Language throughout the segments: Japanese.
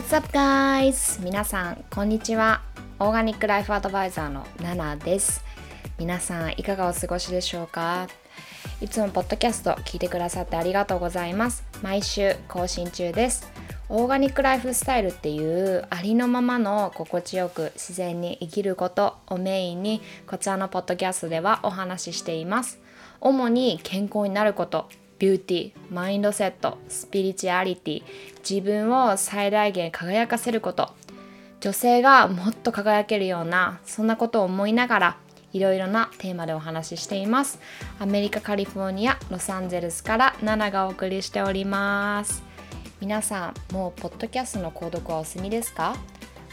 What's up guys? 皆さんこんにちは。オーガニックライフアドバイザーのナナです。皆さんいかがお過ごしでしょうか？いつもポッドキャスト聞いてくださってありがとうございます。毎週更新中です。オーガニックライフスタイルっていうありのままの心地よく自然に生きることをメインにこちらのポッドキャストではお話ししています。主に健康になること。ビューティーマインドセットスピリチュアリティ自分を最大限輝かせること。女性がもっと輝けるようなそんなことを思いながらいろいろなテーマでお話ししています。アメリカカリフォルニアロサンゼルスからナナがお送りしております。皆さんもうポッドキャストの購読はお済みですか？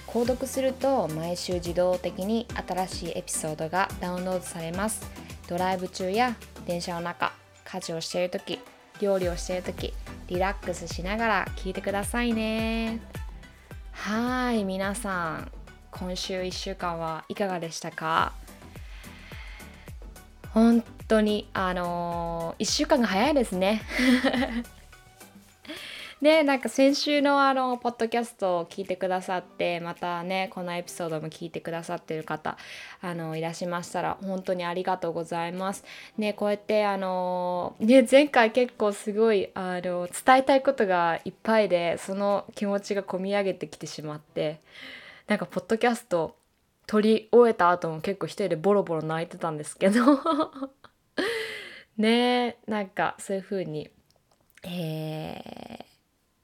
購読すると毎週自動的に新しいエピソードがダウンロードされます。ドライブ中や電車の中家事をしている時料理をしている時リラックスしながら聞いてくださいね。はい皆さん今週1週間はいかがでしたか？本当にあのー、1週間が早いですね。でなんか先週のあのポッドキャストを聞いてくださってまたねこのエピソードも聞いてくださってる方あのいらっしゃいましたら本当にありがとうございます。ねこうやってあのね前回結構すごいあの伝えたいことがいっぱいでその気持ちが込み上げてきてしまってなんかポッドキャスト撮り終えた後も結構一人でボロボロ泣いてたんですけど ねなんかそういう風にえー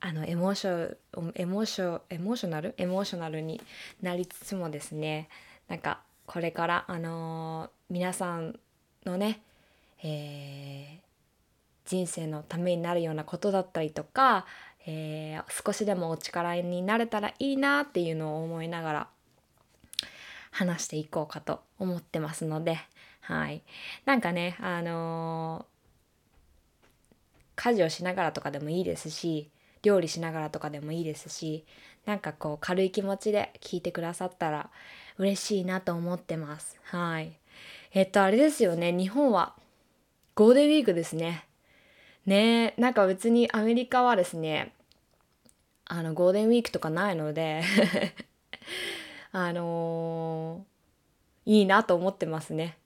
あのエモーショエモーショエモーショナルエモーショナルになりつつもですねなんかこれからあのー、皆さんのね、えー、人生のためになるようなことだったりとか、えー、少しでもお力になれたらいいなっていうのを思いながら話していこうかと思ってますのではい。なんかねあの家事をしながらとかでもいいですし料理しながらとかでもいいですしなんかこう軽い気持ちで聞いてくださったら嬉しいなと思ってます。はい。えっとあれですよね。日本はゴールデンウィークですね。ねなんか別にアメリカはですねあのゴールデンウィークとかないので あのー、いいなと思ってますね。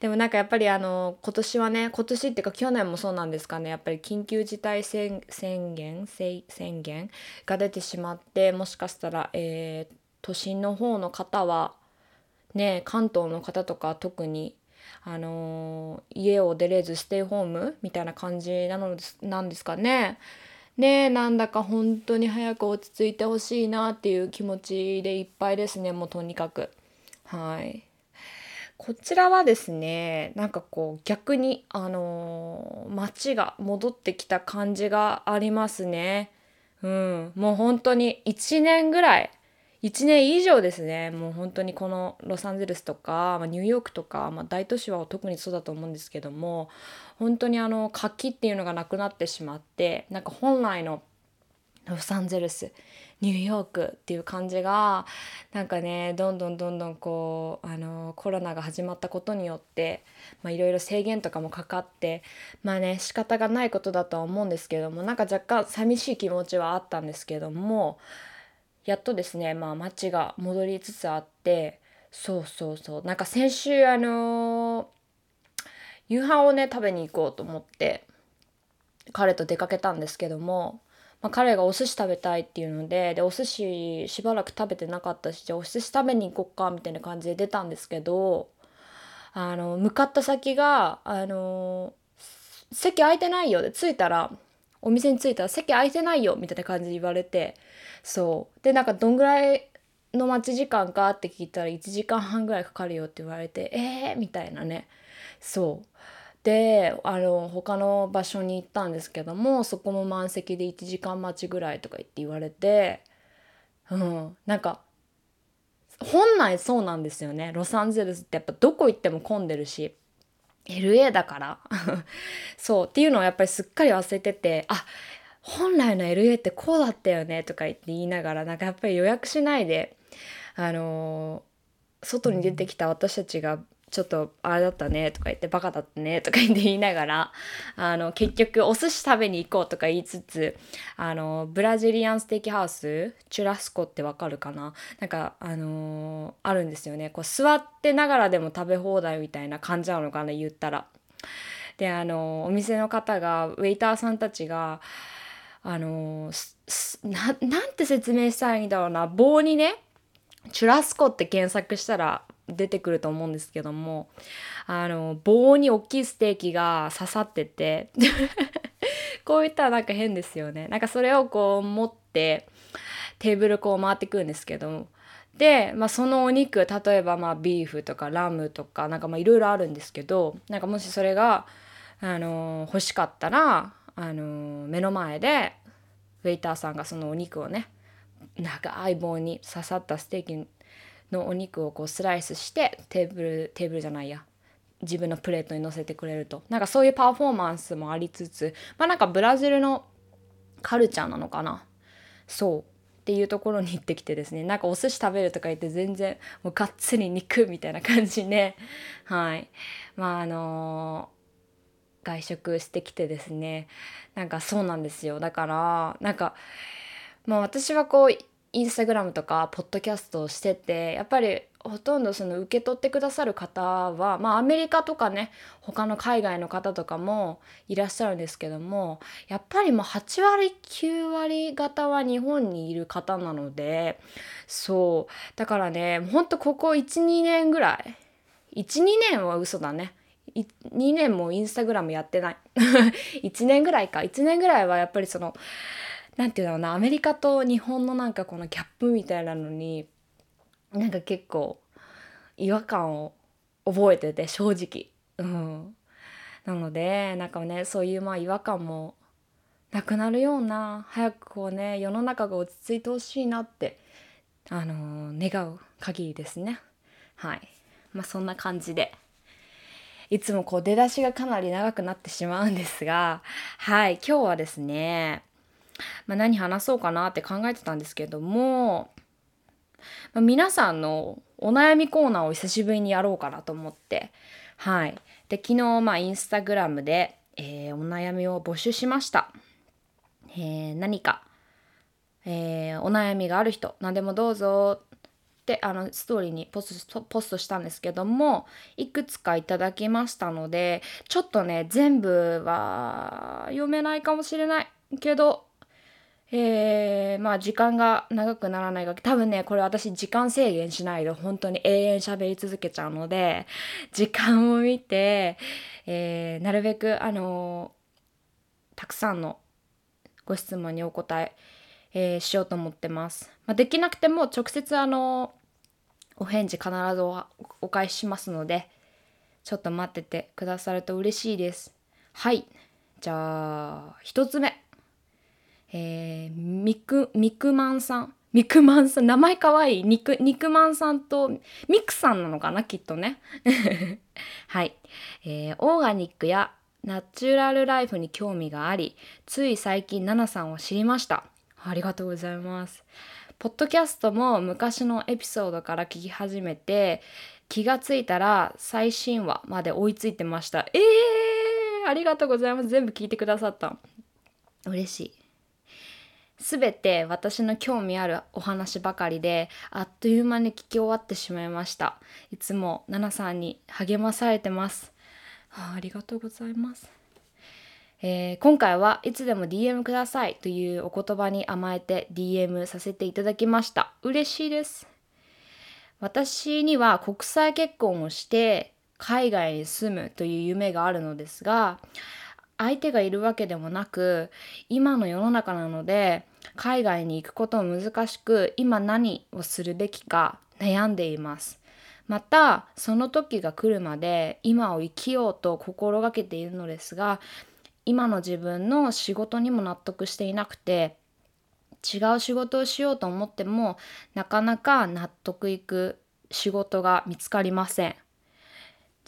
でもなんかやっぱりあの今年はね今年っていうか去年もそうなんですかねやっぱり緊急事態宣言宣言が出てしまってもしかしたら、えー、都心の方の方はね関東の方とか特にあのー、家を出れずステイホームみたいな感じなのですなんですかね。ねなんだか本当に早く落ち着いてほしいなっていう気持ちでいっぱいですねもうとにかくはい。こちらはですねなんかこう逆にあのー、街が戻ってきた感じがありますね。うん、もう本当に1年ぐらい1年以上ですねもう本当にこのロサンゼルスとか、まあ、ニューヨークとか、まあ、大都市は特にそうだと思うんですけども本当にあの活気っていうのがなくなってしまってなんか本来のロサンゼルスニューヨークっていう感じがなんかねどんどんどんどんこうあのコロナが始まったことによっていろいろ制限とかもかかってまあね仕方がないことだとは思うんですけどもなんか若干寂しい気持ちはあったんですけどもやっとですねまあ街が戻りつつあってそうそうそう。なんか先週あの夕飯をね食べに行こうと思って彼と出かけたんですけどもまあ、彼がお寿司食べたいっていうのででお寿司しばらく食べてなかったしじゃあお寿司食べに行こっかみたいな感じで出たんですけどあの向かった先があの席空いてないよで着いたらお店に着いたら席空いてないよみたいな感じで言われてそう。でなんかどんぐらいの待ち時間かって聞いたら1時間半ぐらいかかるよって言われてえーみたいなね。そう。であの他の場所に行ったんですけどもそこも満席で1時間待ちぐらいとか言って言われて、うん、なんか本来そうなんですよね。ロサンゼルスってやっぱどこ行っても混んでるし LA だから。そうっていうのをやっぱりすっかり忘れててあ本来の LA ってこうだったよねとか言って言いながらなんかやっぱり予約しないであのー、外に出てきた私たちがちょっとあれだったねとか言ってバカだったねとか言って言いながらあの結局お寿司食べに行こうとか言いつつあのブラジリアンステーキハウスチュラスコってわかるかな？なんかあのー、あるんですよね。こう座ってながらでも食べ放題みたいな感じなのかな言ったら。であのお店の方がウェイターさんたちがあのななんて説明したらいいんだろうな。棒にねチュラスコって検索したら出てくると思うんですけどもあの棒に大きいステーキが刺さってて こう言ったらなんか変ですよね。なんかそれをこう持ってテーブルこう回ってくるんですけどで、まあ、そのお肉例えばまあビーフとかラムとかなんかまあいろいろあるんですけどなんかもしそれが、あの欲しかったら、あの目の前でウェイターさんがそのお肉をね長い棒に刺さったステーキのお肉をこうスライスしてテーブルテーブルじゃないや。自分のプレートに乗せてくれると。なんかそういうパフォーマンスもありつつまあなんかブラジルのカルチャーなのかな。そう。っていうところに行ってきてですね。なんかお寿司食べるとか言って全然もうがっつり肉みたいな感じで。はい。まああのー、外食してきてですね。なんかそうなんですよ。だからなんかまあ私はこうインスタグラムとかポッドキャストをしててやっぱりほとんどその受け取ってくださる方はまあアメリカとかね他の海外の方とかもいらっしゃるんですけどもやっぱりもう8割9割方は日本にいる方なのでそう。だからねほんとここ12年ぐらい12年は嘘だね。2年もインスタグラムやってない。1年ぐらいか。1年ぐらいはやっぱりその何て言うんだろうなアメリカと日本のなんかこのギャップみたいなのになんか結構違和感を覚えてて正直。うん、なのでなんかねそういうまあ違和感もなくなるような早くこうね世の中が落ち着いてほしいなってあのー、願う限りですね。はい。まあそんな感じで。いつもこう出だしがかなり長くなってしまうんですが、はい、今日はですね、まあ、何話そうかなって考えてたんですけども、まあ、皆さんのお悩みコーナーを久しぶりにやろうかなと思ってはい。で昨日まあインスタグラムで、えー、お悩みを募集しました、えー、何か、えー、お悩みがある人何でもどうぞってあのストーリーにポストポストしたんですけどもいくつかいただきましたのでちょっとね全部は読めないかもしれないけどえー、まあ時間が長くならないが多分ねこれ私時間制限しないで本当に永遠喋り続けちゃうので時間を見て、えー、なるべくあのー、たくさんのご質問にお答ええー、しようと思ってます。まあ、できなくても直接あのお返事必ずお返ししますのでちょっと待っててくださると嬉しいです。はいじゃあ1つ目えー、ミク、ミクマンさん。ミクマンさん、名前かわいい。ニク、ニクマンさんと、ミクさんなのかな？きっとね。はい、えー。オーガニックやナチュラルライフに興味があり、つい最近、ナナさんを知りました。ありがとうございます。ポッドキャストも昔のエピソードから聞き始めて、気がついたら最新話まで追いついてました。えー、ありがとうございます。全部聞いてくださった。嬉しい。すべて私の興味あるお話ばかりであっという間に聞き終わってしまいました。いつもナナさんに励まされてます。あありがとうございます、えー、今回はいつでも DM くださいというお言葉に甘えて DM させていただきました。嬉しいです。私には国際結婚をして海外に住むという夢があるのですが相手がいるわけでもなく今の世の中なので海外に行くことも難しく今何をするべきか悩んでいます。またその時が来るまで今を生きようと心がけているのですが今の自分の仕事にも納得していなくて違う仕事をしようと思ってもなかなか納得いく仕事が見つかりません。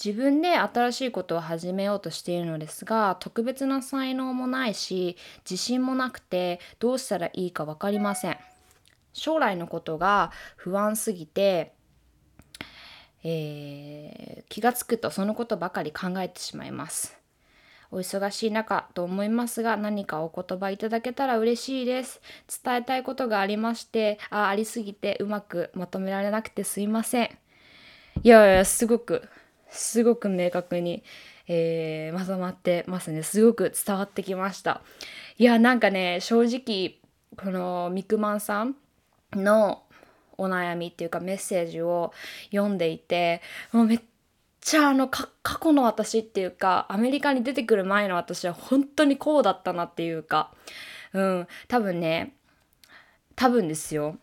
自分で新しいことを始めようとしているのですが特別な才能もないし自信もなくてどうしたらいいか分かりません将来のことが不安すぎてえー、気がつくとそのことばかり考えてしまいます。お忙しい中と思いますが何かお言葉いただけたら嬉しいです。伝えたいことがありましてあありすぎてうまくまとめられなくてすいません。いやいやすごくすごく明確に、えー、まとまってますねすごく伝わってきました。いやなんかね正直このミクマンさんのお悩みっていうかメッセージを読んでいてもうめっちゃあの過去の私っていうかアメリカに出てくる前の私は本当にこうだったなっていうかうん多分ね多分ですよ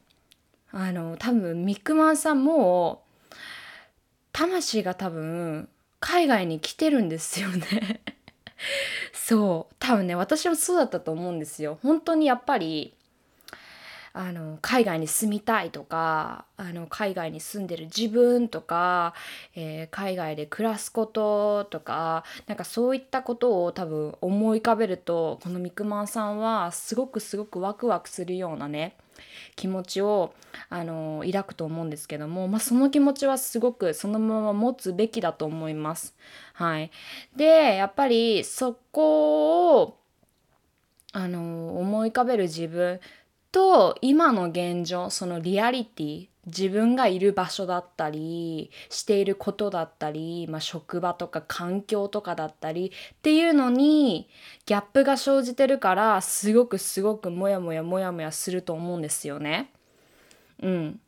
あの多分ミックマンさんも魂が多分海外に来てるんですよね。そう。多分ね私もそうだったと思うんですよ。本当にやっぱりあの海外に住みたいとかあの海外に住んでる自分とか、えー、海外で暮らすこととかなんかそういったことを多分思い浮かべるとこのミクマンさんはすごくすごくワクワクするようなね気持ちをあの抱くと思うんですけども、まあ、その気持ちはすごくそのまま持つべきだと思います。はい、でやっぱりそこをあの思い浮かべる自分と今の現状そのリアリティ自分がいる場所だったりしていることだったり、まあ、職場とか環境とかだったりっていうのにギャップが生じてるからすごくすごくモヤモヤモヤモヤすると思うんですよね。うん、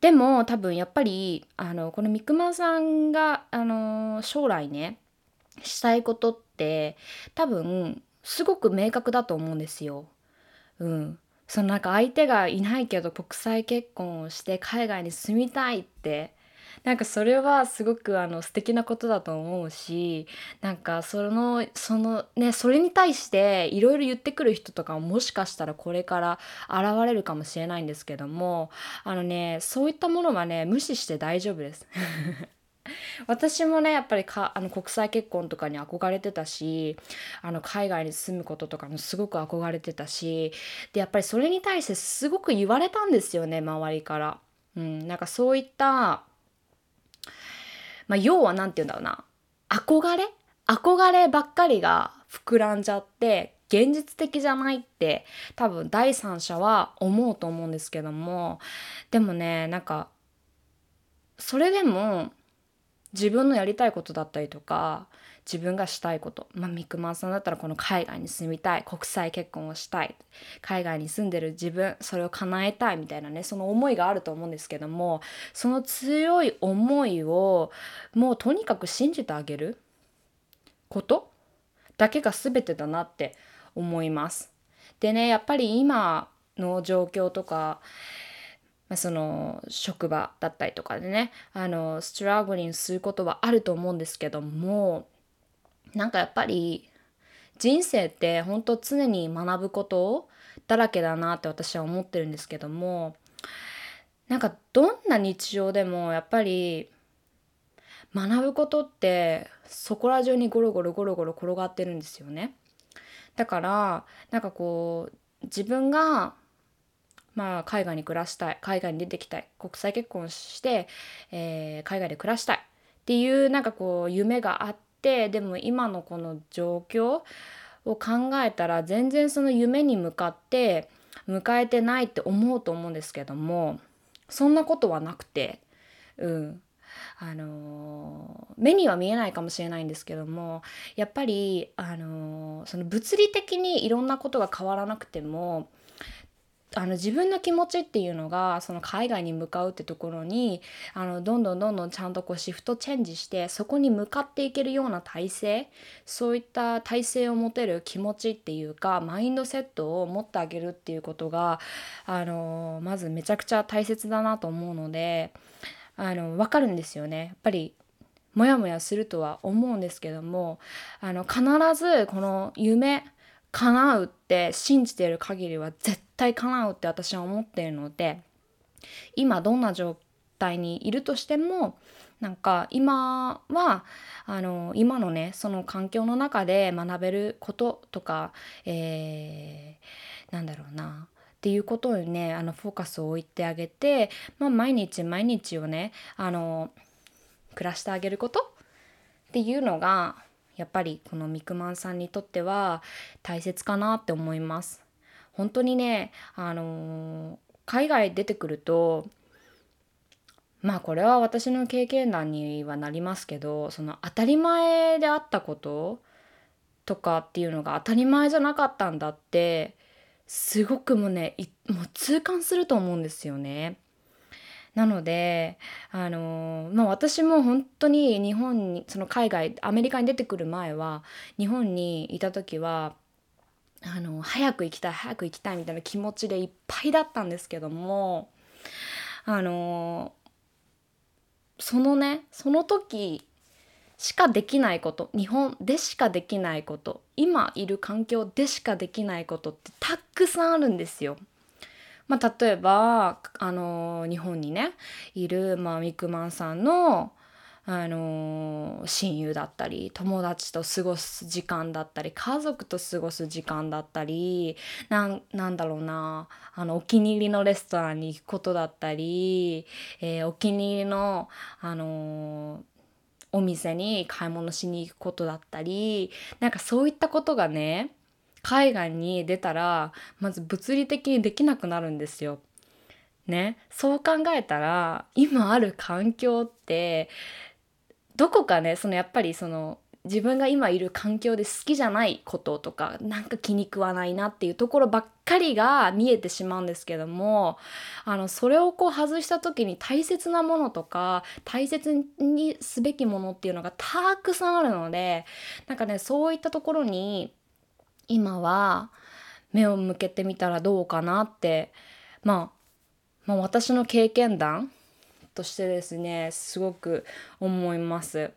でも多分やっぱりあのこの三熊さんがあの将来ねしたいことって多分すごく明確だと思うんですよ。うん、そのなんか相手がいないけど国際結婚をして海外に住みたいってなんかそれはすごくあの素敵なことだと思うしなんかそのそのねそれに対していろいろ言ってくる人とかももしかしたらこれから現れるかもしれないんですけどもあのねそういったものはね無視して大丈夫です。私もねやっぱりかあの国際結婚とかに憧れてたしあの海外に住むこととかもすごく憧れてたしでやっぱりそれに対してすごく言われたんですよね周りから。うん、なんかそういったまあ要は何て言うんだろうな。憧れ？憧ればっかりが膨らんじゃって現実的じゃないって多分第三者は思うと思うんですけども。でもねなんかそれでも自分のやりたいことだったりとか自分がしたいことまあミクマンさんだったらこの海外に住みたい国際結婚をしたい海外に住んでる自分それを叶えたいみたいなねその思いがあると思うんですけどもその強い思いをもうとにかく信じてあげることだけが全てだなって思います。でねやっぱり今の状況とか、その職場だったりとかでねあのストラグリングすることはあると思うんですけどもなんかやっぱり人生って本当常に学ぶことだらけだなって私は思ってるんですけどもなんかどんな日常でもやっぱり学ぶことってそこら中にゴロゴロゴロゴロ転がってるんですよね。だからなんかこう自分がまあ、海外に暮らしたい海外に出てきたい国際結婚して、えー、海外で暮らしたいっていうなんかこう夢があってでも今のこの状況を考えたら全然その夢に向かって迎えてないって思うと思うんですけどもそんなことはなくてうん。あの、目には見えないかもしれないんですけどもやっぱり、あの、その物理的にいろんなことが変わらなくてもあの自分の気持ちっていうのがその海外に向かうってところにあのどんどんどんどんちゃんとこうシフトチェンジしてそこに向かっていけるような体制そういった体制を持てる気持ちっていうかマインドセットを持ってあげるっていうことがあのまずめちゃくちゃ大切だなと思うのであの分かるんですよね。やっぱりモヤモヤするとは思うんですけどもあの必ずこの夢叶うって信じてる限りは絶対叶うって私は思っているので今どんな状態にいるとしてもなんか今はあの今のねその環境の中で学べることとか、えー、なんだろうなっていうことにねあのフォーカスを置いてあげて、まあ、毎日毎日をねあの暮らしてあげることっていうのがやっぱりこのミクマンさんにとっては大切かなって思います。本当にねあの海外出てくるとまあこれは私の経験談にはなりますけどその当たり前であったこととかっていうのが当たり前じゃなかったんだってすごくもねもう痛感すると思うんですよね。なのであのまあ私も本当に日本にその海外アメリカに出てくる前は日本にいた時はあの早く行きたい早く行きたいみたいな気持ちでいっぱいだったんですけどもあのそのねその時しかできないこと日本でしかできないこと今いる環境でしかできないことってたくさんあるんですよ。まあ、例えばあの日本にねいる、まあ、ミクマンさんのあの親友だったり友達と過ごす時間だったり家族と過ごす時間だったりなんだろうなあのお気に入りのレストランに行くことだったり、えー、お気に入りの、あのお店に買い物しに行くことだったりなんかそういったことがね海外に出たらまず物理的にできなくなるんですよ。ね、そう考えたら今ある環境ってどこかねそのやっぱりその自分が今いる環境で好きじゃないこととかなんか気に食わないなっていうところばっかりが見えてしまうんですけどもあのそれをこう外した時に大切なものとか大切にすべきものっていうのがたくさんあるのでなんかねそういったところに今は目を向けてみたらどうかなって、まあ、まあ私の経験談としてですねすごく思います。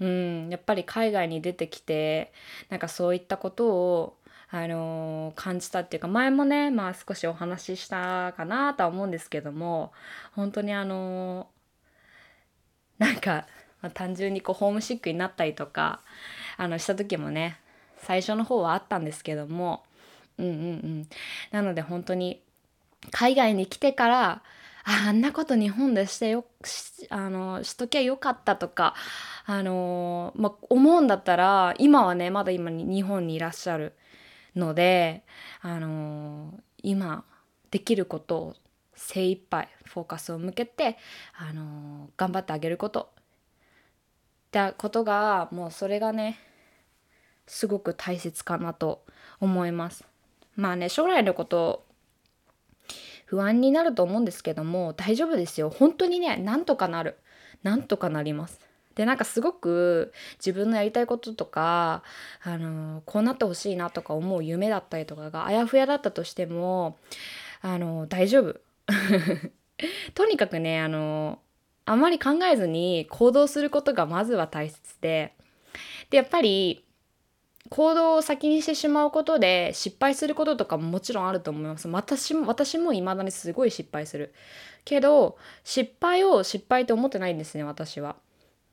うん、やっぱり海外に出てきてなんかそういったことをあのー、感じたっていうか前もねまあ少しお話ししたかなとは思うんですけども本当にあのー、なんか、まあ、単純にこうホームシックになったりとかあのした時もね最初の方はあったんですけども。うんうんうん。なので本当に海外に来てからあんなこと日本でしてよしあのしときゃよかったとかあのまあ、思うんだったら今はねまだ今日本にいらっしゃるのであの今できることを精一杯フォーカスを向けてあの頑張ってあげること。ってことがもうそれがねすごく大切かなと思います。まあね将来のこと不安になると思うんですけども大丈夫ですよ。本当にねなんとかなる。なんとかなります。でなんかすごく自分のやりたいこととか、あのこうなってほしいなとか思う夢だったりとかがあやふやだったとしても、あの大丈夫。とにかくね、あのあまり考えずに行動することがまずは大切で。でやっぱり行動を先にしてしまうことで失敗することとかももちろんあると思います。私も、私も未だにすごい失敗する。けど、失敗を失敗と思ってないんですね、私は。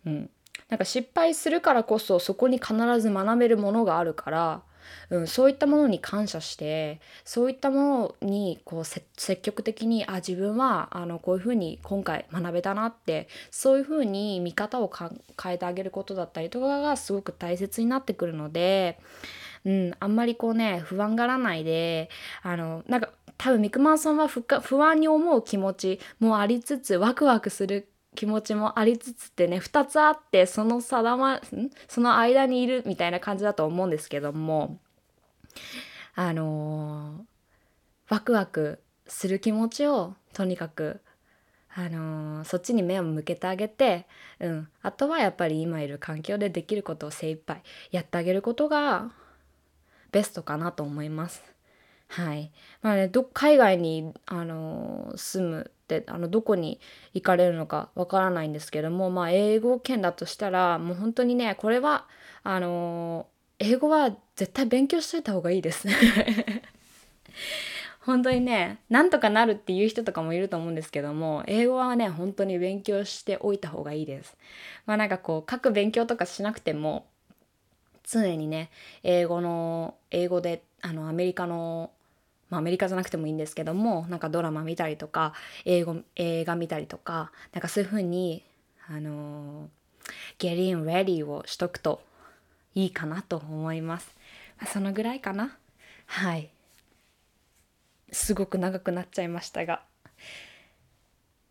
うん。なんか失敗するからこそそこに必ず学べるものがあるから、うん、そういったものに感謝してそういったものにこう積極的にあ自分はあのこういうふうに今回学べたなってそういうふうに見方を変えてあげることだったりとかがすごく大切になってくるので、うん、あんまりこうね不安がらないであのなんか多分ミクマンさんは不安に思う気持ちもありつつワクワクする気持ちもありつつってね2つあってその定まその間にいるみたいな感じだと思うんですけどもあのー、ワクワクする気持ちをとにかくあのー、そっちに目を向けてあげて、うん、あとはやっぱり今いる環境でできることを精一杯やってあげることがベストかなと思います。はいまあね、ど海外に、あのー、住むってあのどこに行かれるのかわからないんですけども、まあ、英語圏だとしたらもう本当にねこれはあのー、英語は絶対勉強しといた方がいいです 本当にねなんとかなるっていう人とかもいると思うんですけども英語はね本当に勉強しておいた方がいいです。まあなんかこう書く勉強とかしなくても常にね英語の英語であのアメリカのまあ、アメリカじゃなくてもいいんですけどもなんかドラマ見たりとか英語映画見たりとかなんかそういう風にあのー、getting ready をしとくといいかなと思います。そのぐらいかな。はい。すごく長くなっちゃいましたが。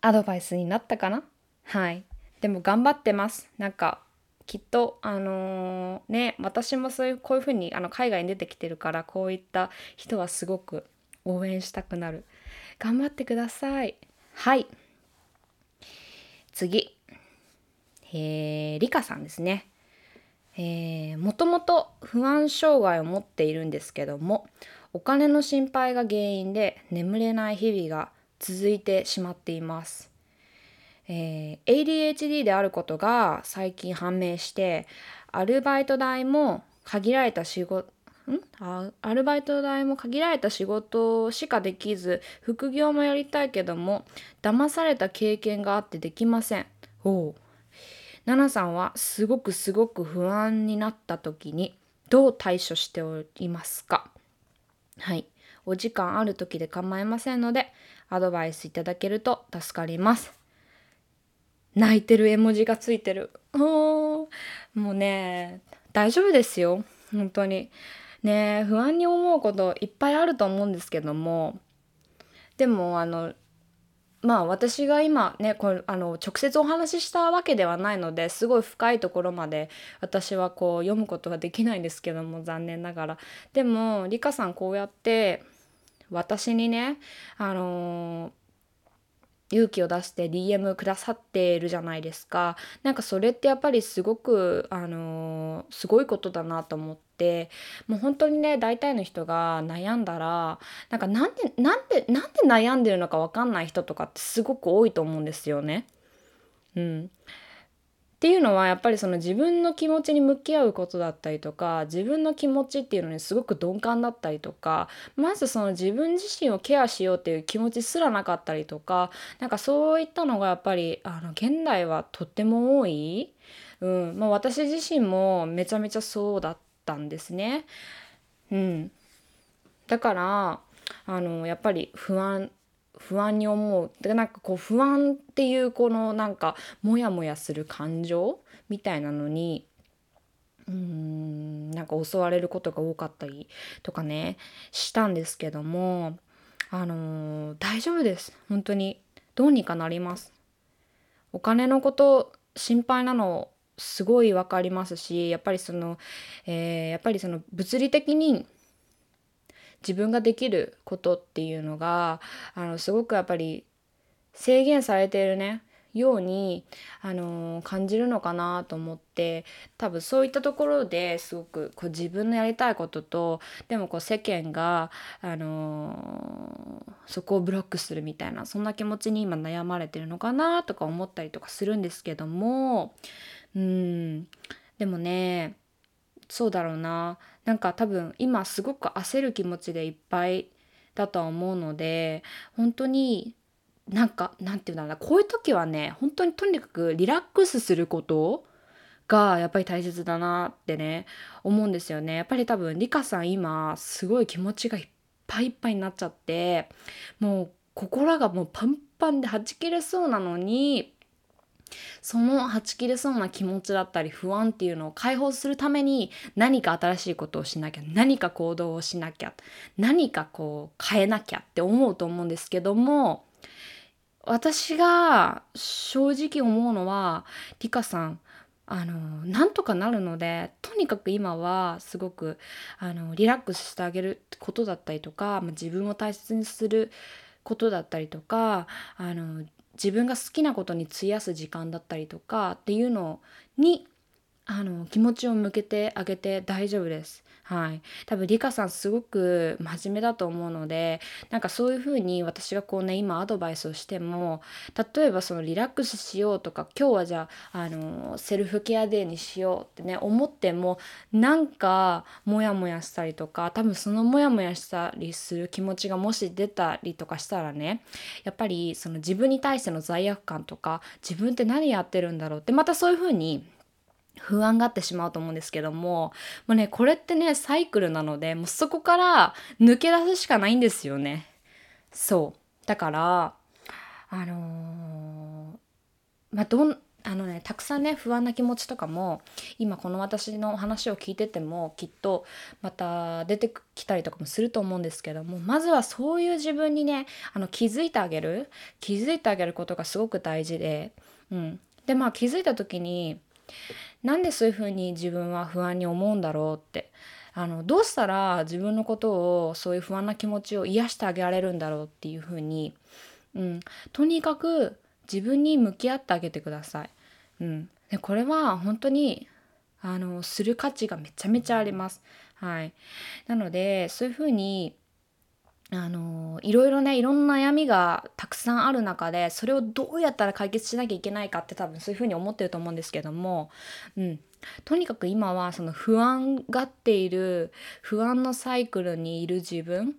アドバイスになったかな？はい。でも頑張ってます。なんかきっとあのー、ね私もそういうこういうふうにあの海外に出てきてるからこういった人はすごく応援したくなる。頑張ってください。はい。次。えー、リカさんですね。えー、もともと不安障害を持っているんですけどもお金の心配が原因で眠れない日々が続いてしまっています。えー、ADHD であることが最近判明してアルバイト代も限られた仕事ん？あアルバイト代も限られた仕事しかできず副業もやりたいけども騙された経験があってできません。おうナナさんはすごくすごく不安になった時にどう対処しておりますか？はいお時間ある時で構いませんのでアドバイスいただけると助かります。泣いてる絵文字がついてる。もうね、大丈夫ですよ。本当に。ね不安に思うこといっぱいあると思うんですけども、でもあの、まあ私が今ねこれあの直接お話ししたわけではないのですごい深いところまで私はこう読むことができないんですけども残念ながらでもリカさんこうやって私にねあのー勇気を出して DM くださってるじゃないですか。なんかそれってやっぱりすごくあのすごいことだなと思って。もう本当にね大体の人が悩んだらなんかなんでなんでなんで悩んでるのか分かんない人とかってすごく多いと思うんですよね。うん、っていうのはやっぱりその自分の気持ちに向き合うことだったりとか自分の気持ちっていうのにすごく鈍感だったりとかまずその自分自身をケアしようっていう気持ちすらなかったりとかなんかそういったのがやっぱりあの現代はとっても多い、うん。まあ、私自身もめちゃめちゃそうだったんですね。うん、だからあのやっぱり不安不安に思う。でなんかこう不安っていうこのなんかモヤモヤする感情みたいなのにうーんなんか襲われることが多かったりとかねしたんですけどもあのー、大丈夫です。本当にどうにかなります。お金のこと心配なのすごい分かりますしやっぱりその、えー、やっぱりその物理的に自分ができることっていうのがあのすごくやっぱり制限されているねように、あの、感じるのかなと思って多分そういったところですごくこう自分のやりたいこととでもこう世間が、あの、そこをブロックするみたいなそんな気持ちに今悩まれてるのかなとか思ったりとかするんですけどもうん。でもねそうだろうな。なんか多分今すごく焦る気持ちでいっぱいだとは思うので本当になんかなんていうんだろうなこういう時はね本当にとにかくリラックスすることがやっぱり大切だなってね思うんですよね。やっぱり多分リカさん今すごい気持ちがいっぱいいっぱいになっちゃってもう心がもうパンパンではち切れそうなのにそのはち切れそうな気持ちだったり不安っていうのを解放するために何か新しいことをしなきゃ何か行動をしなきゃ何かこう変えなきゃって思うと思うんですけども私が正直思うのはリカさんあのなんとかなるのでとにかく今はすごくあのリラックスしてあげることだったりとか、まあ、自分を大切にすることだったりとかあの自分が好きなことに費やす時間だったりとかっていうのにあの気持ちを向けてあげて大丈夫です。はい、多分リカさんすごく真面目だと思うのでなんかそういうふうに私がこうね今アドバイスをしても例えばそのリラックスしようとか今日はじゃああのセルフケアデーにしようってね思ってもなんかモヤモヤしたりとか多分そのモヤモヤしたりする気持ちがもし出たりとかしたらねやっぱりその自分に対しての罪悪感とか自分って何やってるんだろうってまたそういうふうに不安がってしまうと思うんですけどももうねこれってねサイクルなのでもうそこから抜け出すしかないんですよね。そう。だからあのー、まあどんあのねたくさんね不安な気持ちとかも今この私の話を聞いててもきっとまた出てきたりとかもすると思うんですけどもまずはそういう自分にねあの気づいてあげる。気づいてあげることがすごく大事で、うん、でまあ気づいた時になんでそういうふうに自分は不安に思うんだろうって。あのどうしたら自分のことをそういう不安な気持ちを癒してあげられるんだろうっていうふうに、うん、とにかく自分に向き合ってあげてください。うん、でこれは本当にあのする価値がめちゃめちゃあります。はい、なのでそういうふうにあのいろいろねいろんな悩みがたくさんある中でそれをどうやったら解決しなきゃいけないかって多分そういうふうに思ってると思うんですけども、うん、とにかく今はその不安がっている不安のサイクルにいる自分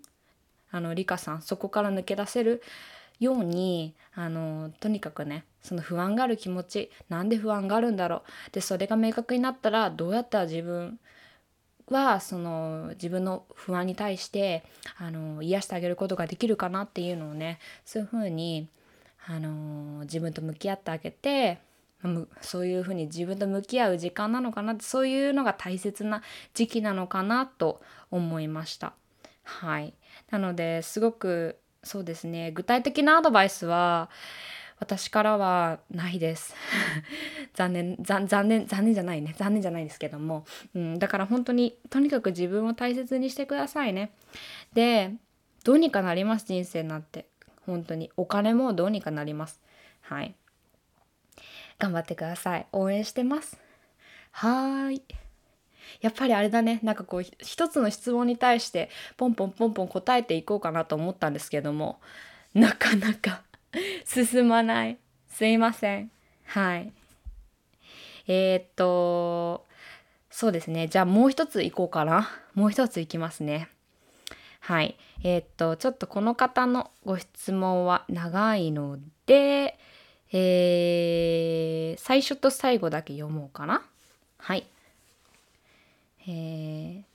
あのリカさんそこから抜け出せるようにあのとにかくねその不安がある気持ちなんで不安があるんだろうでそれが明確になったらどうやったら自分はその自分の不安に対してあの癒してあげることができるかなっていうのをねそういうふうにあの自分と向き合ってあげてそういうふうに自分と向き合う時間なのかなってそういうのが大切な時期なのかなと思いました。はいなのですごくそうですね具体的なアドバイスは私からはないです。残念残念残念じゃないね。残念じゃないですけども、うん、だから本当にとにかく自分を大切にしてくださいね。でどうにかなります人生なんて。本当に。お金もどうにかなります。はい。頑張ってください。応援してます。はーい。やっぱりあれだね。なんかこう一つの質問に対してポンポンポンポン答えていこうかなと思ったんですけども。なかなか 進まない。すいません。はい。えー、っと、そうですね。じゃあもう一ついこうかな。もう一ついきますね。はい。えー、っと、ちょっとこの方のご質問は長いので、えー、最初と最後だけ読もうかな。はい。えー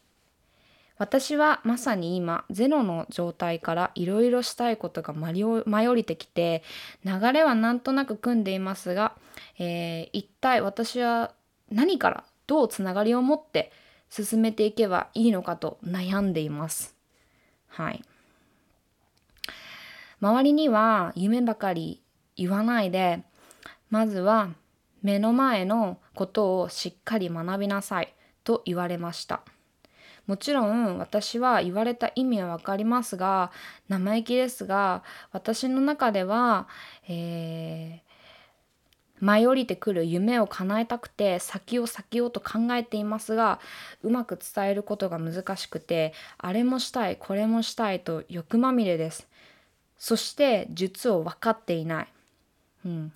私はまさに今ゼロの状態からいろいろしたいことが舞い降りてきて流れはなんとなく組んでいますが、えー、一体私は何からどうつながりを持って進めていけばいいのかと悩んでいます。はい。周りには夢ばかり言わないでまずは目の前のことをしっかり学びなさいと言われました。もちろん私は言われた意味は分かりますが生意気ですが私の中では、えー、舞い降りてくる夢を叶えたくて先を先をと考えていますがうまく伝えることが難しくてあれもしたいこれもしたいと欲まみれです。そして術を分かっていない、うん、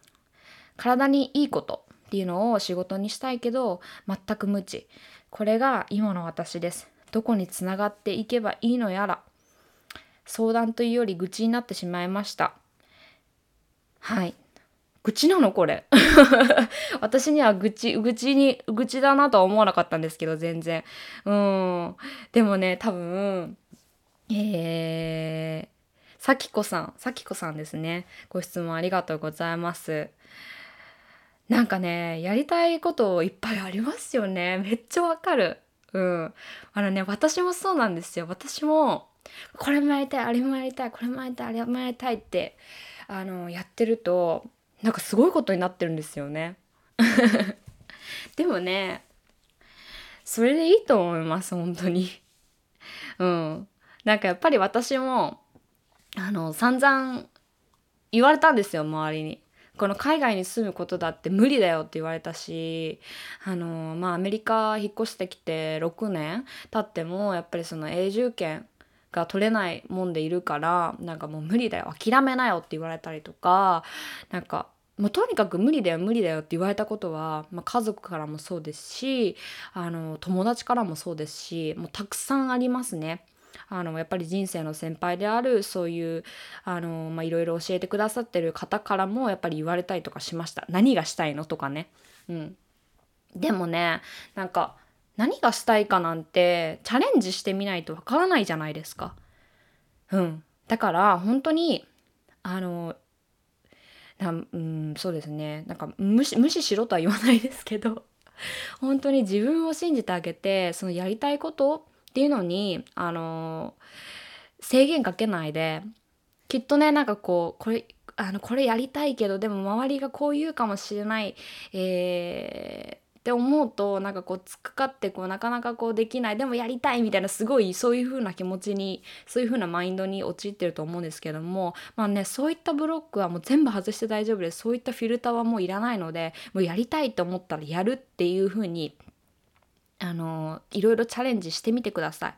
体にいいことっていうのを仕事にしたいけど全く無知。これが今の私です。どこにつながっていけばいいのやら相談というより愚痴になってしまいました。はい。愚痴なのこれ。私には愚痴愚痴に愚痴だなとは思わなかったんですけど全然。うん。でもね多分えー、さきこさんさきこさんですね。ご質問ありがとうございます。なんかねやりたいこといっぱいありますよね。めっちゃわかる。うん。あのね、私もそうなんですよ。私も、これもやりたい、あれもやりたい、これもやりたい、あれもやりたいって、あの、やってると、なんかすごいことになってるんですよね。でもね、それでいいと思います、本当に。うん。なんかやっぱり私も、あの、散々言われたんですよ、周りに。この海外に住むことだって無理だよって言われたしあのまあアメリカ引っ越してきて6年経ってもやっぱりその永住権が取れないもんでいるからなんかもう無理だよ諦めなよって言われたりとかなんかもうとにかく無理だよ無理だよって言われたことは、まあ、家族からもそうですしあの友達からもそうですしもうたくさんありますね。あのやっぱり人生の先輩であるそういうあの、ま、いろいろ教えてくださってる方からもやっぱり言われたりとかしました。何がしたいのとかね。うん。でもねなんか何がしたいかなんてチャレンジしてみないとわからないじゃないですか。うん、だから本当にあのなうんそうですね。なんか無視無視しろとは言わないですけど。本当に自分を信じてあげてそのやりたいことっていうのにあの制限かけないできっとねなんかこうこれあのこれやりたいけどでも周りがこう言うかもしれない、えー、って思うとなんかこうつっかかってこうなかなかこうできないでもやりたいみたいなすごいそういう風な気持ちにそういう風なマインドに陥ってると思うんですけどもまあねそういったブロックはもう全部外して大丈夫です。そういったフィルターはもういらないのでもうやりたいと思ったらやるっていう風にあのいろいろチャレンジしてみてください。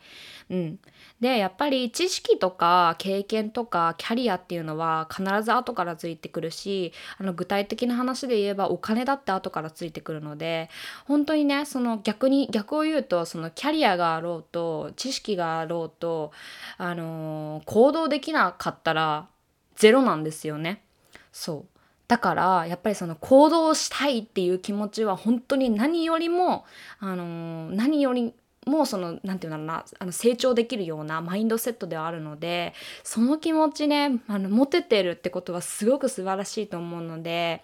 うん、でやっぱり知識とか経験とかキャリアっていうのは必ず後からついてくるしあの具体的な話で言えばお金だって後からついてくるので本当にねその逆に逆を言うとそのキャリアがあろうと知識があろうと、あの行動できなかったらゼロなんですよね。そうだからやっぱりその行動したいっていう気持ちは本当に何よりも、あの何よりもその何て言うんだろうなあの成長できるようなマインドセットではあるのでその気持ちねあの持ててるってことはすごく素晴らしいと思うので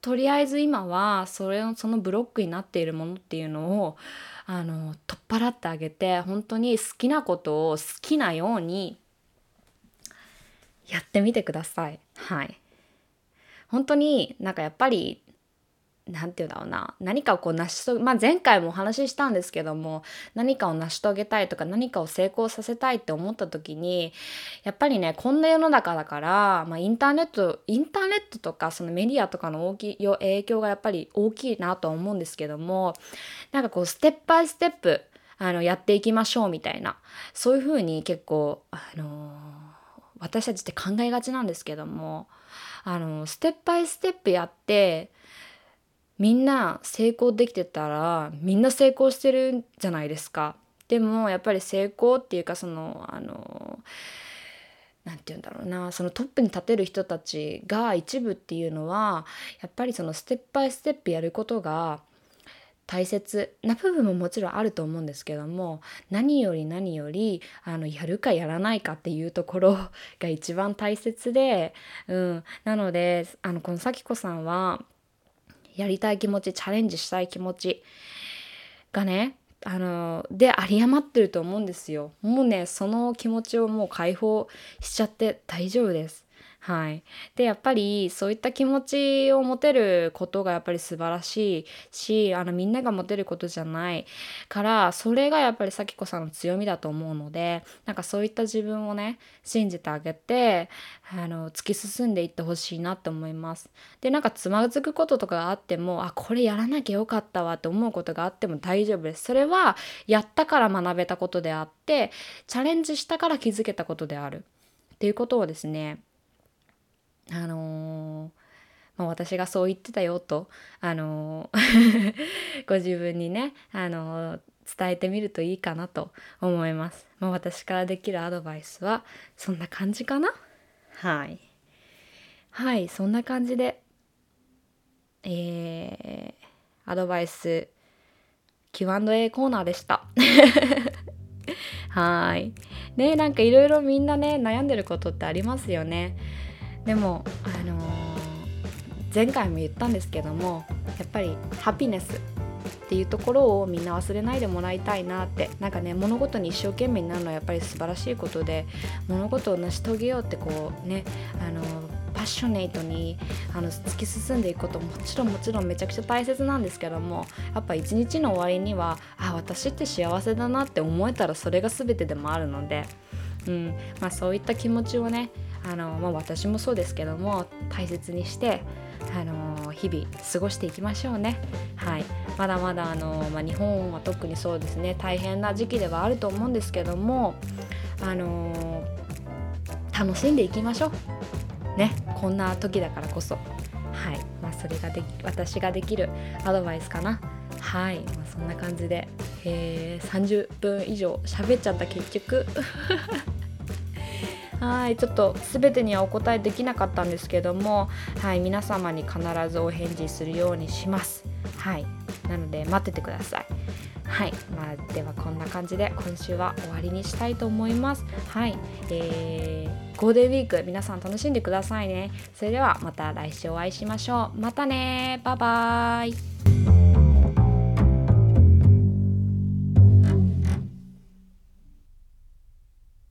とりあえず今はそれそのブロックになっているものっていうのをあの取っ払ってあげて本当に好きなことを好きなようにやってみてください。はい本当になんかやっぱり何て言うんだろうな。何かをこう成し遂げまあ前回もお話ししたんですけども何かを成し遂げたいとか何かを成功させたいって思った時にやっぱりねこんな世の中だから、まあ、インターネットインターネットとかそのメディアとかの大きい影響がやっぱり大きいなとは思うんですけどもなんかこうステップバイステップあのやっていきましょうみたいなそういうふうに結構あのー、私たちって考えがちなんですけどもあのステップバイステップやってみんな成功できてたらみんな成功してるんじゃないですか。でもやっぱり成功っていうかそのあの何て言うんだろうなそのトップに立てる人たちが一部っていうのはやっぱりそのステップバイステップやることが大切な部分ももちろんあると思うんですけども何より何よりあのやるかやらないかっていうところが一番大切で、うん、なのであのこの咲子さんはやりたい気持ちチャレンジしたい気持ちがねあので有り余ってると思うんですよ。もうねその気持ちをもう解放しちゃって大丈夫です。はい、でやっぱりそういった気持ちを持てることがやっぱり素晴らしいしあのみんなが持てることじゃないからそれがやっぱり咲子さんの強みだと思うのでなんかそういった自分をね信じてあげてあの突き進んでいってほしいなって思います。でなんかつまずくこととかがあってもあこれやらなきゃよかったわって思うことがあっても大丈夫です。それはやったから学べたことであってチャレンジしたから気づけたことであるっていうことをですねあのー、まあ、私がそう言ってたよと、あのー、ご自分にね、あのー、伝えてみるといいかなと思います。まあ、私からできるアドバイスはそんな感じかな？はい。はい、そんな感じで、えー、アドバイス Q&A コーナーでした。はい。ねなんかいろいろみんなね悩んでることってありますよね。でもあのー、前回も言ったんですけどもやっぱりハピネスっていうところをみんな忘れないでもらいたいなってなんかね物事に一生懸命になるのはやっぱり素晴らしいことで物事を成し遂げようってこうねあのパッショネイトにあの突き進んでいくことももちろんもちろんめちゃくちゃ大切なんですけどもやっぱ一日の終わりにはあ私って幸せだなって思えたらそれが全てでもあるので、うんまあ、そういった気持ちをねあの、まあ、私もそうですけども大切にしてあの日々過ごしていきましょうね。はい、まだまだあの、まあ、日本は特にそうですね大変な時期ではあると思うんですけどもあの楽しんでいきましょう。ねこんな時だからこそ。はいまあ、それができ私ができるアドバイスかな。はい、まあ、そんな感じで、えー、30分以上喋っちゃった結局はいちょっと全てにはお答えできなかったんですけども、はい、皆様に必ずお返事するようにします。はいなので待っててください。はい、まあ、ではこんな感じで今週は終わりにしたいと思います。はいえー、ゴールデンウィーク皆さん楽しんでくださいね。それではまた来週お会いしましょう。またねバイバーイ。